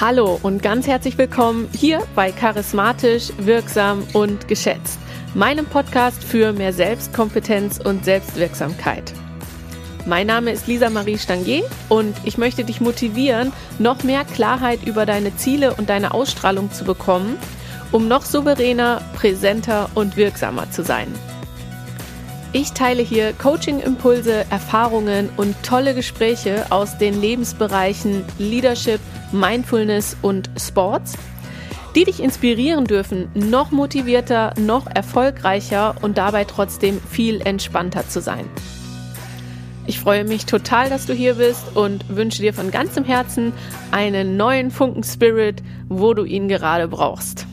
Hallo und ganz herzlich willkommen hier bei Charismatisch, Wirksam und Geschätzt, meinem Podcast für mehr Selbstkompetenz und Selbstwirksamkeit. Mein Name ist Lisa Marie Stangier und ich möchte dich motivieren, noch mehr Klarheit über deine Ziele und deine Ausstrahlung zu bekommen, um noch souveräner, präsenter und wirksamer zu sein. Ich teile hier Coaching-Impulse, Erfahrungen und tolle Gespräche aus den Lebensbereichen Leadership, Mindfulness und Sports, die dich inspirieren dürfen, noch motivierter, noch erfolgreicher und dabei trotzdem viel entspannter zu sein. Ich freue mich total, dass du hier bist und wünsche dir von ganzem Herzen einen neuen Funken Spirit, wo du ihn gerade brauchst.